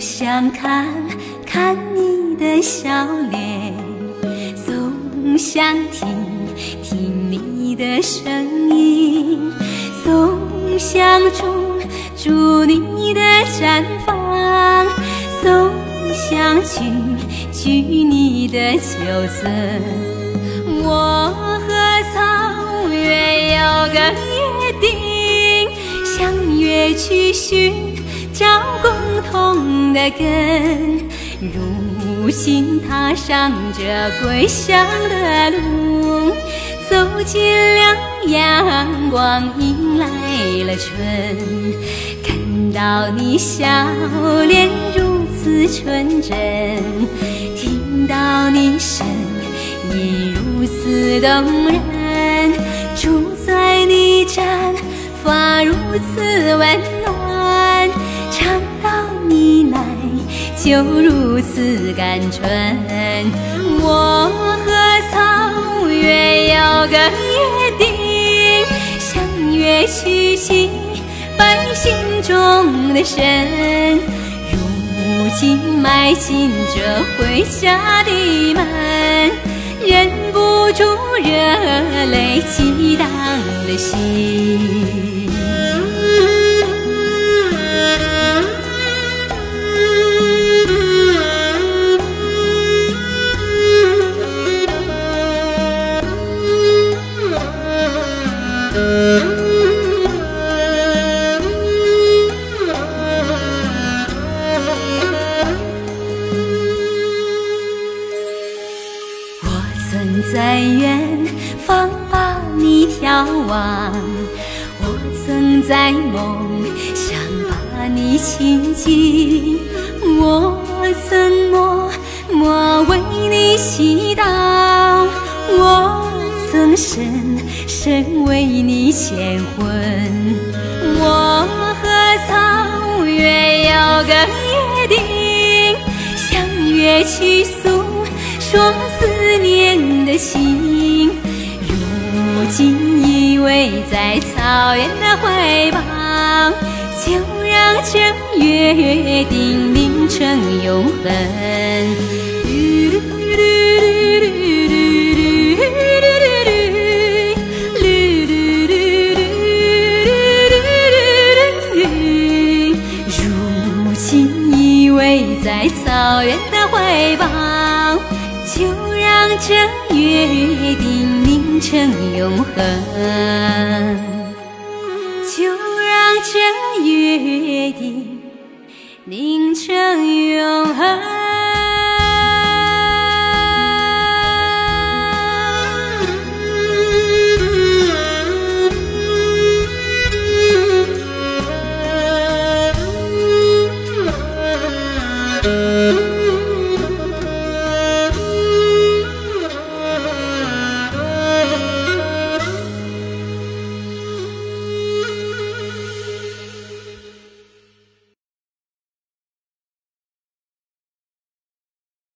想看看你的笑脸，总想听听你的声音，总想住住你的毡房，总想去去你的秋村。我和草原有个约定，相约去寻找痛的根。如今踏上这归乡的路，走进了阳光，迎来了春。看到你笑脸如此纯真，听到你声音如此动人，住在你毡发如此温暖，就如此甘醇。我和草原有个约定，相约去寻百姓中的神。如今迈进这回家的门，忍不住热泪激荡的心。曾在远方把你眺望，我曾在梦想把你亲近，我曾默默为你祈祷，我曾深深为你牵魂。我和草原有个约定，相约去说思念的心。如今依偎在草原的怀抱，就让这约定凝成永恒。如今依偎在草原的怀抱，这约定凝成永恒，就让这约定凝成永恒。